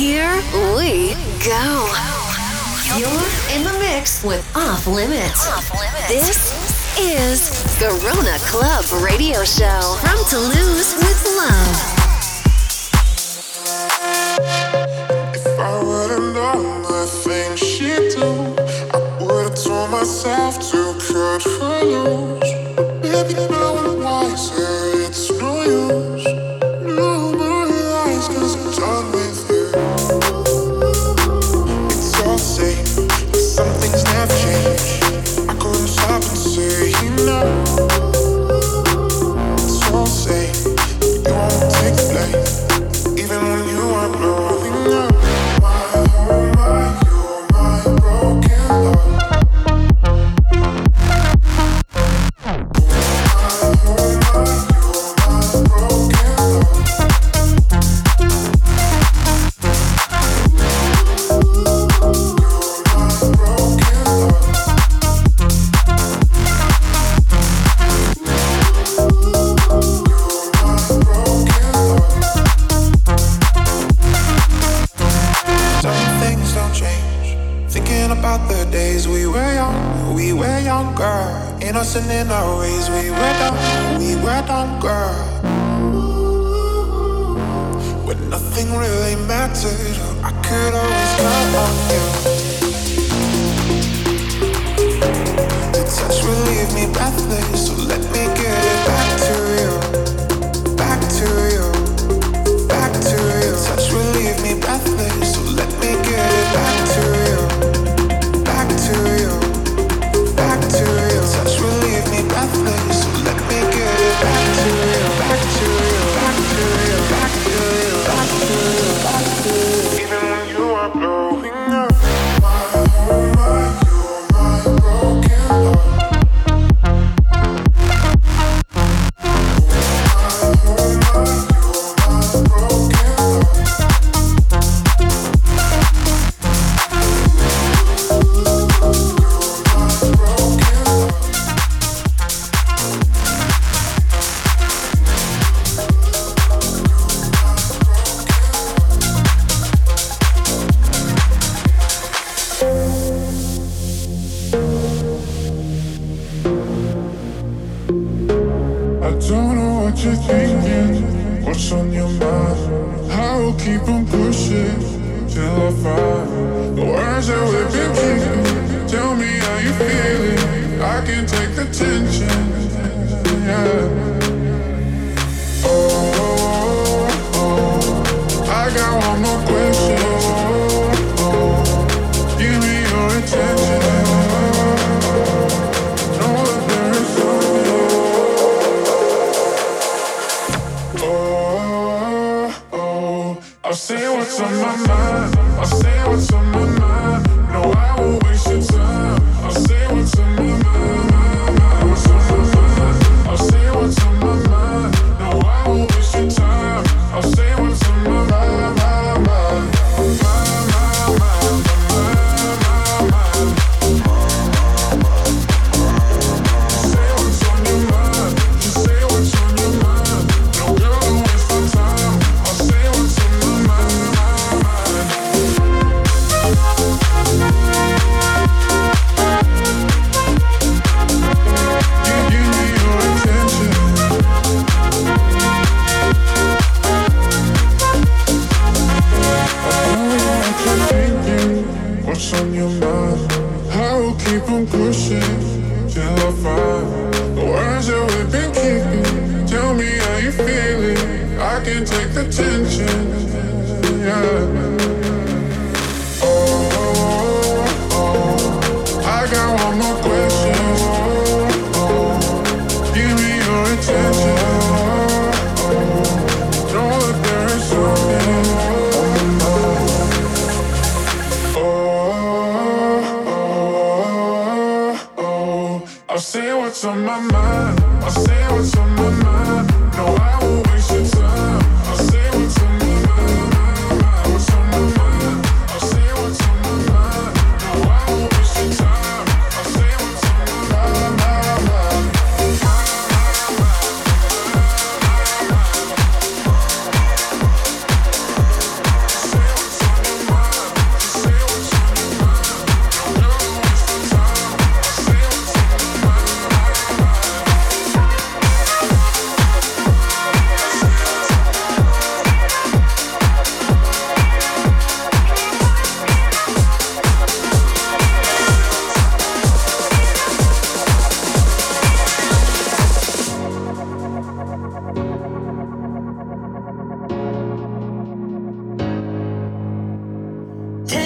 Here we go. You're in the mix with Off Limits. This is Garona Club Radio Show from Toulouse with Love. If I would've known the things she do, I would've told myself to cut her loose. your mind. I will keep on pushing till I find the words that we've been keeping. Tell me how you feeling. I can take the tension. Yeah. Oh, oh, oh, oh. I got one more question. what's on my mind. I'll say what's on my mind.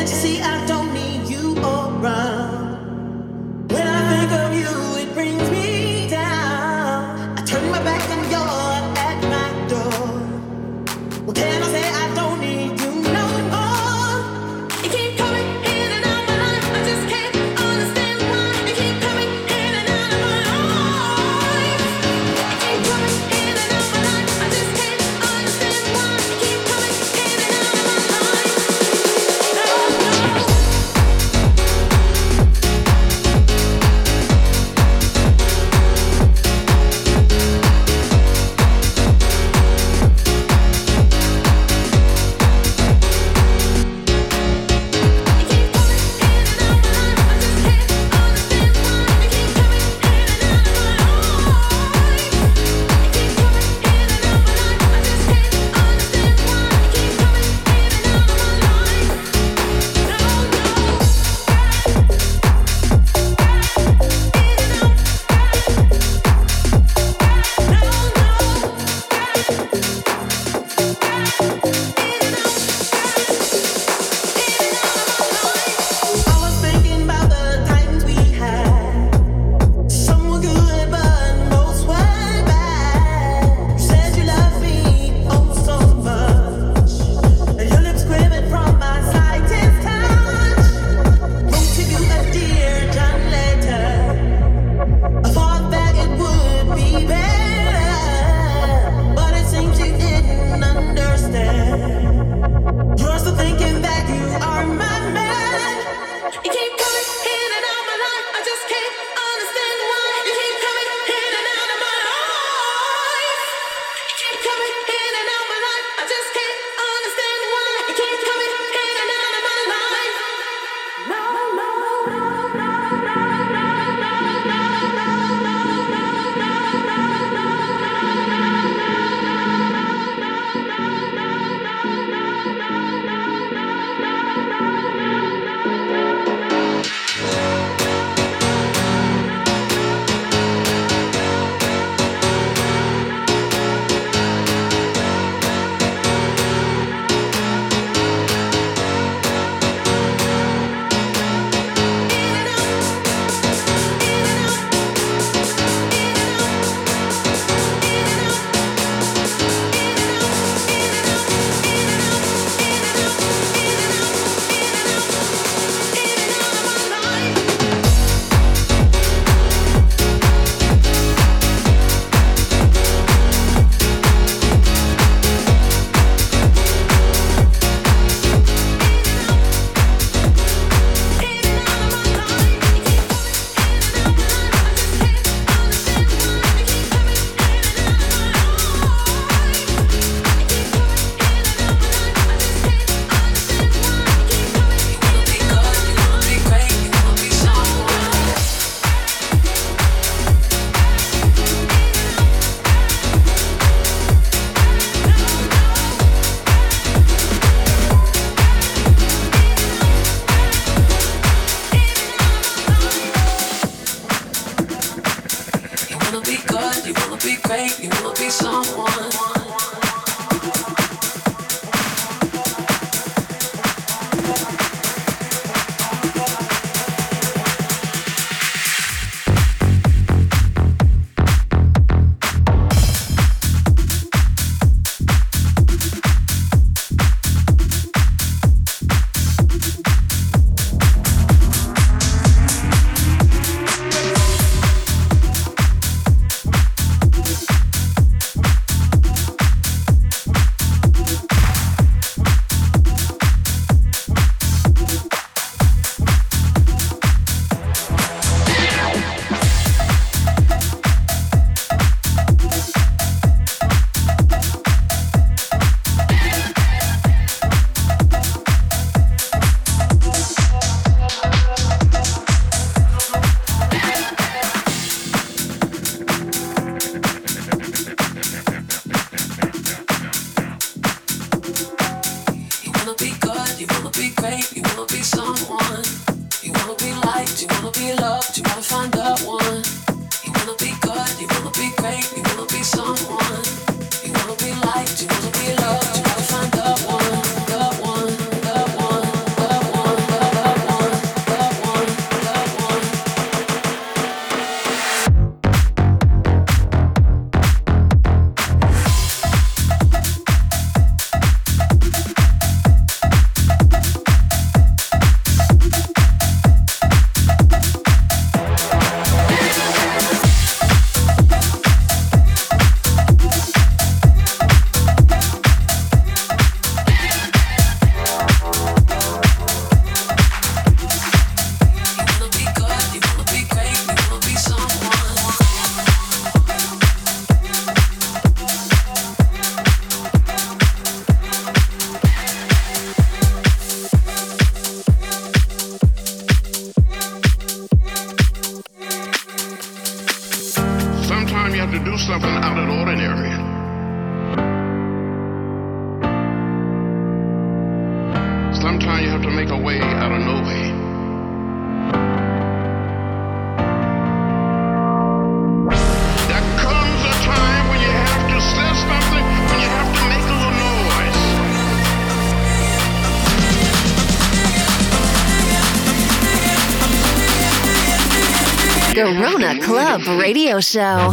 Wanna you wanna find radio show.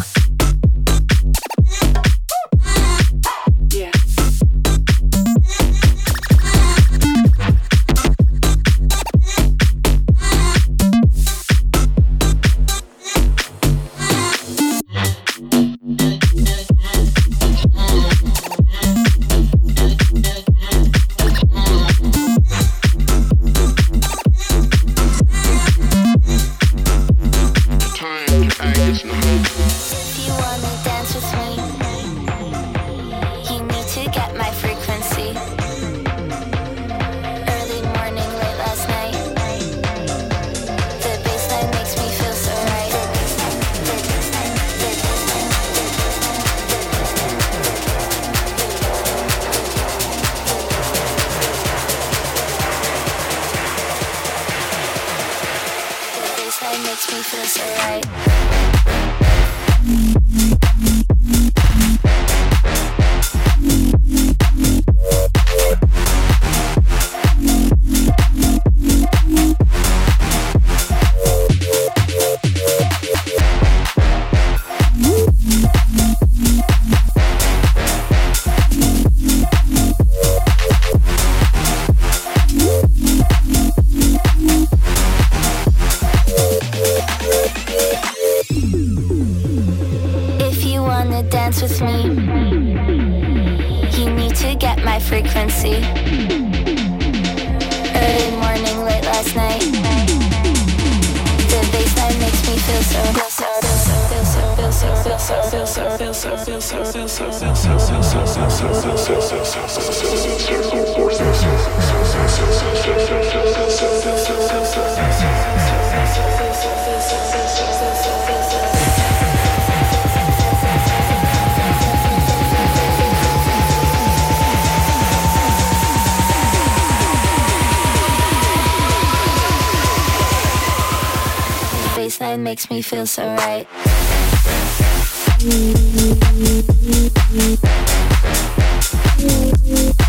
Baseline makes me feel so right. Thank you.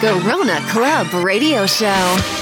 Garona Club Radio Show.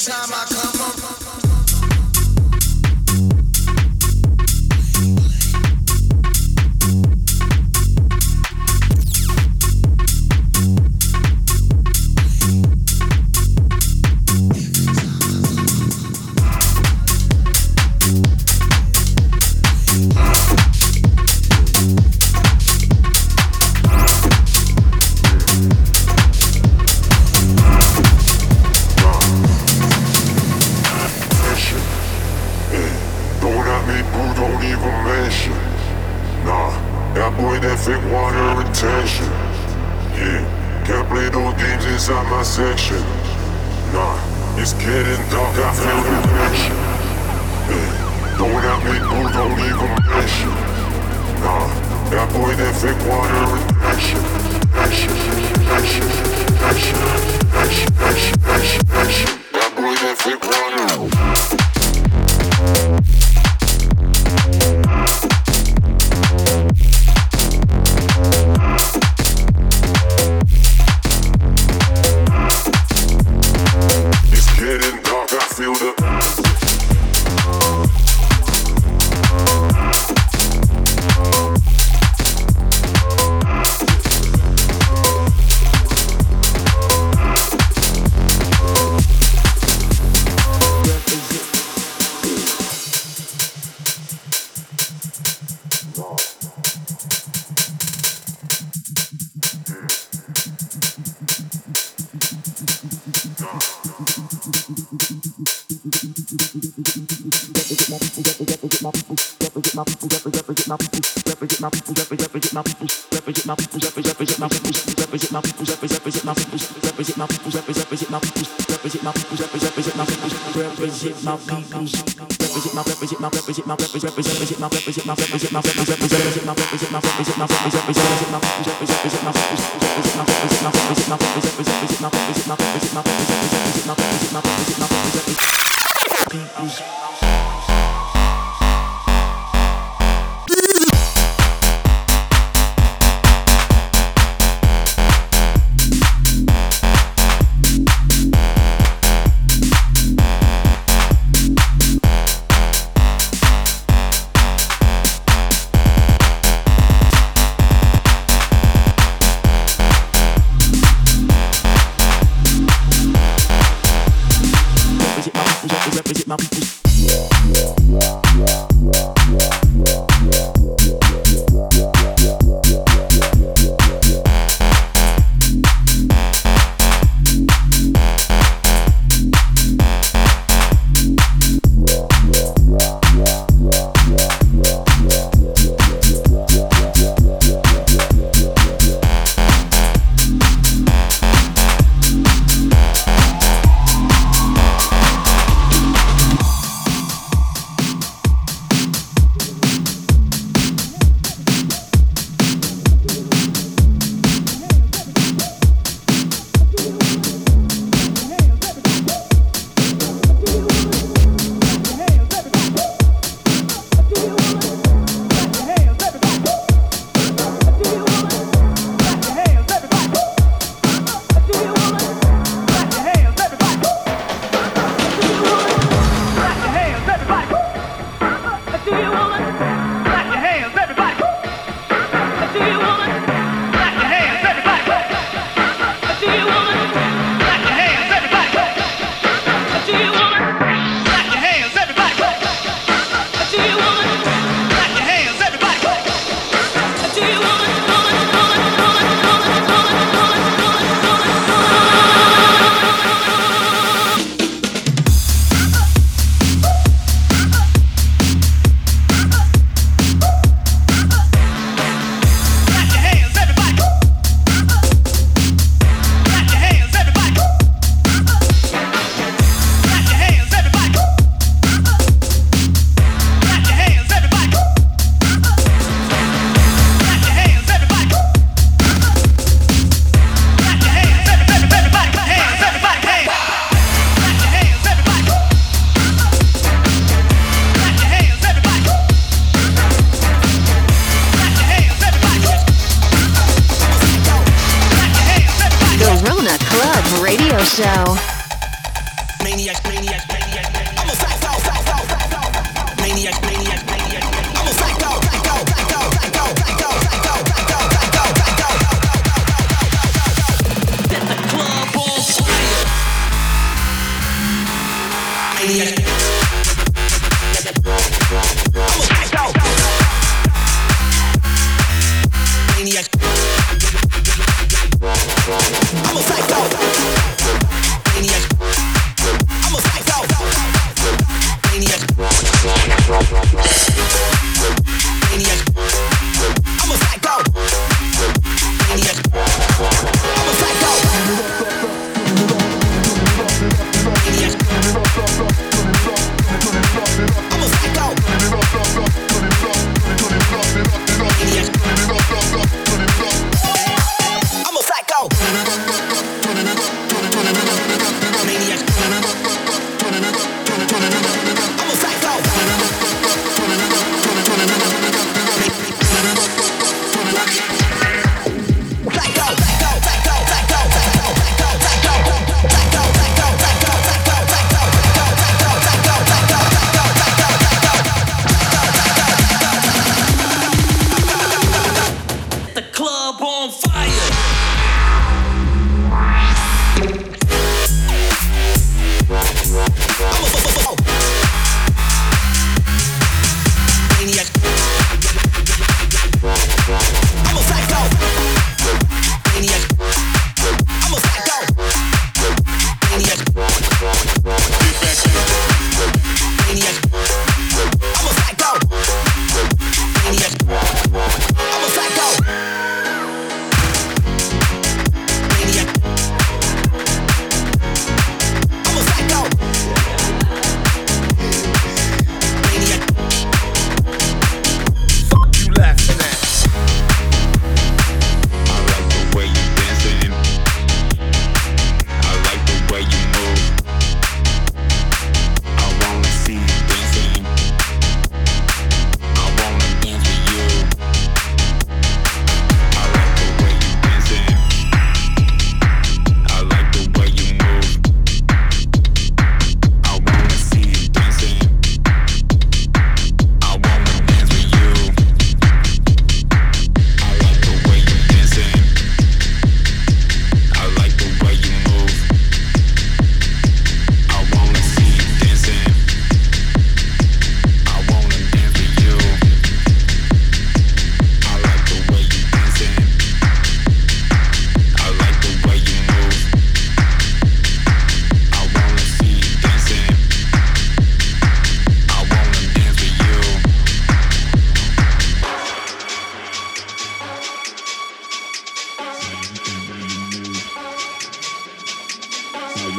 time I come. represent, represent, represent, represent, represent, represent, represent, represent, represent,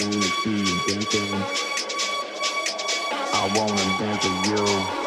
wanna see you dancing. I wanna dance with you.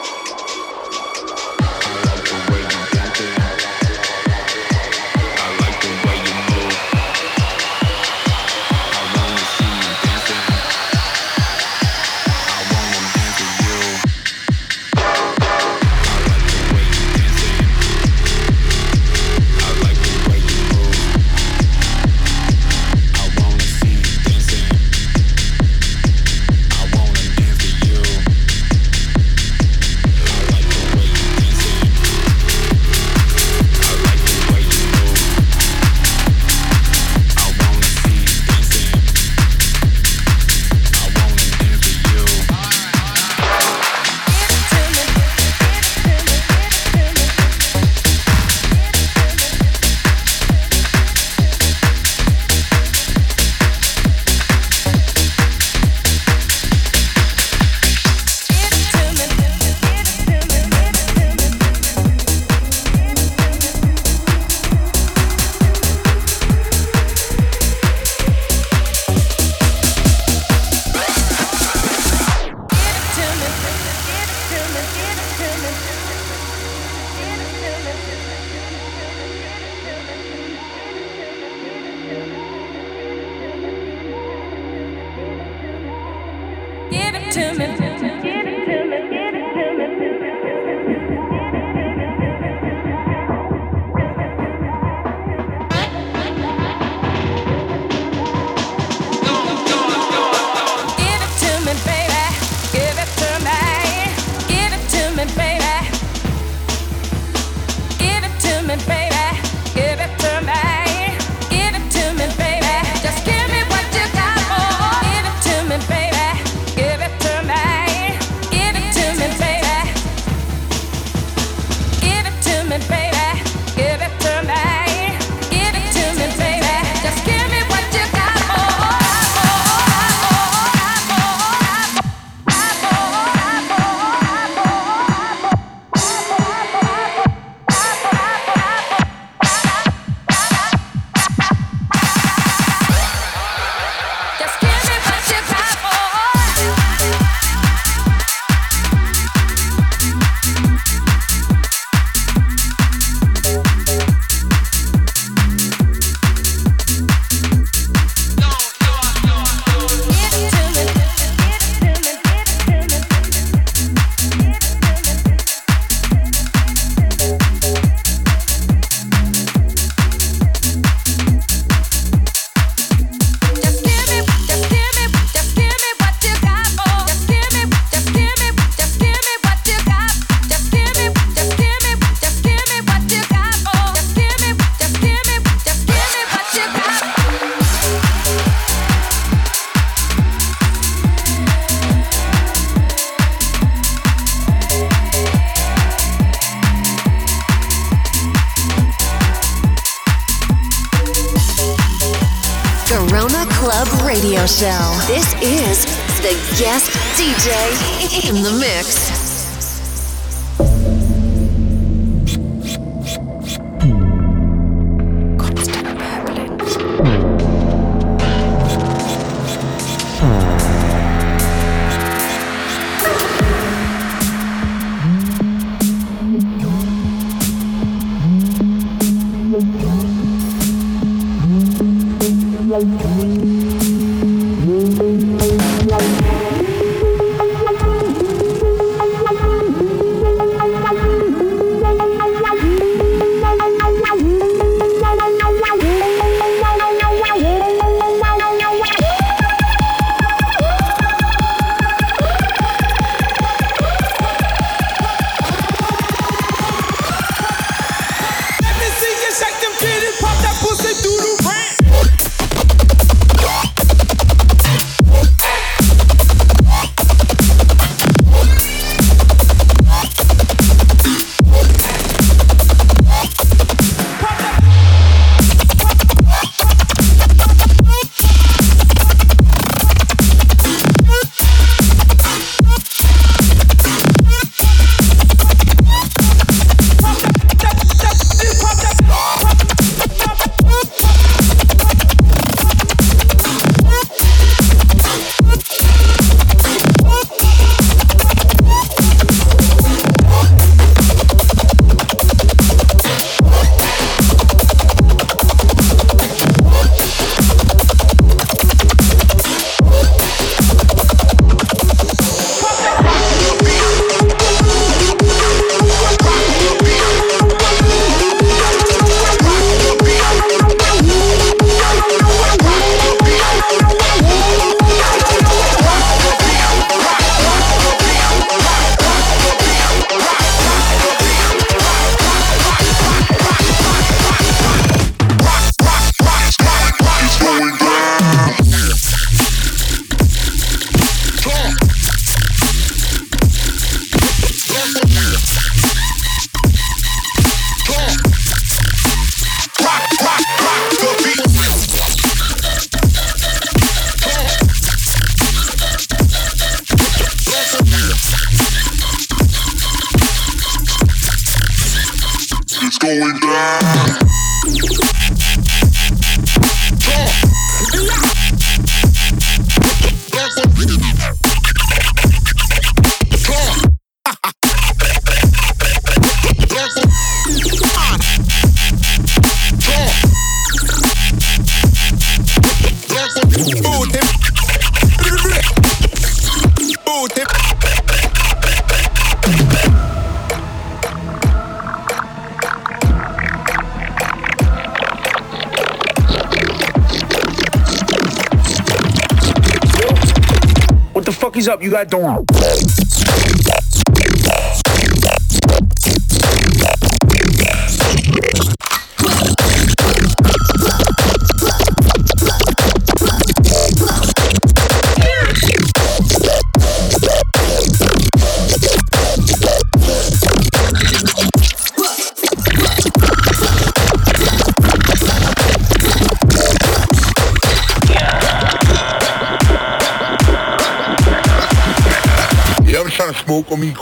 Fuck up?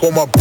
Call my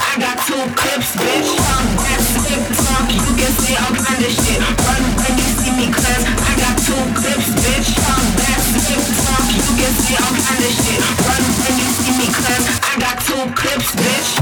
I got two clips, bitch. Quick talk, you can say all kind of shit. Run when you see I got two clips, bitch. Quick talk, you can say all kind of shit. Run when you see I got two clips, bitch.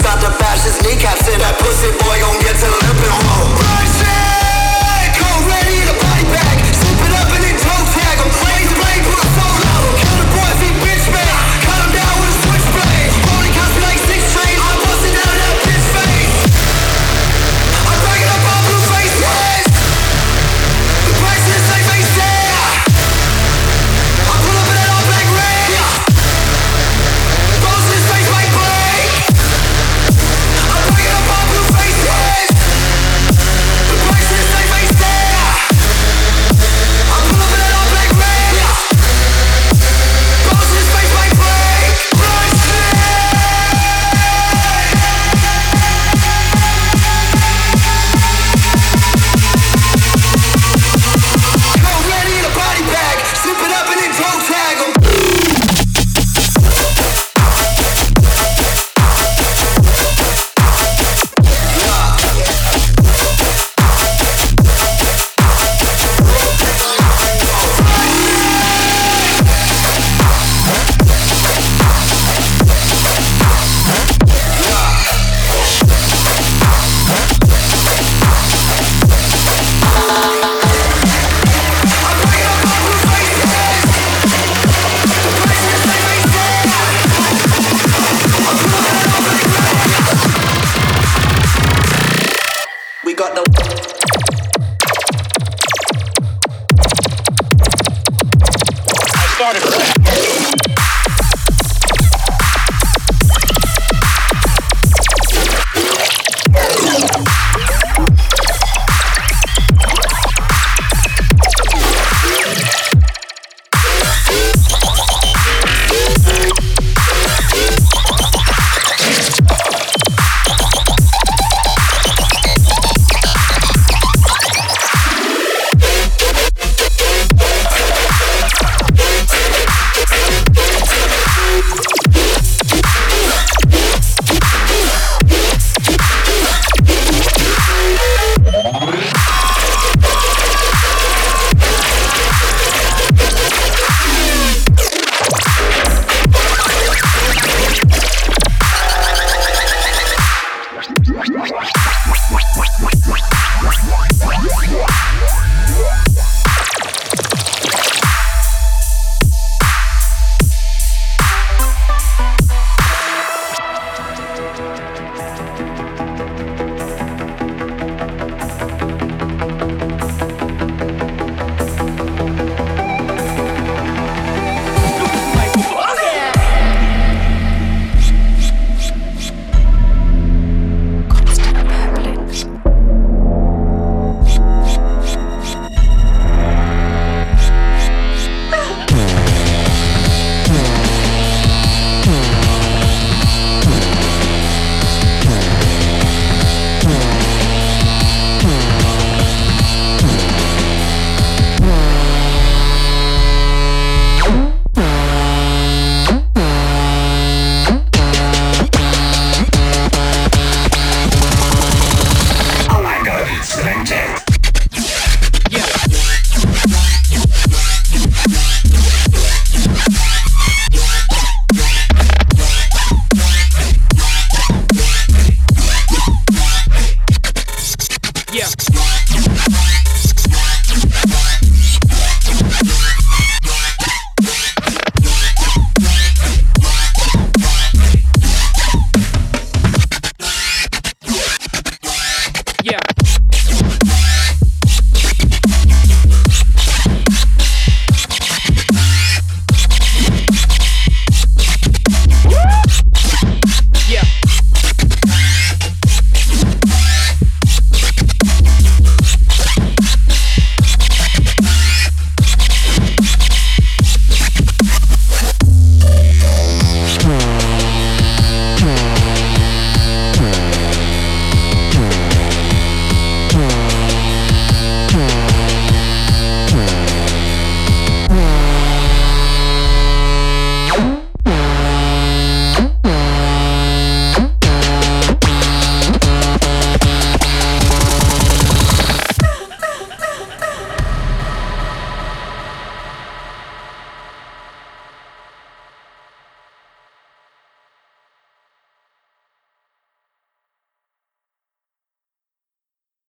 about to bash his kneecaps in. That pussy boy gon' get to living home. Rise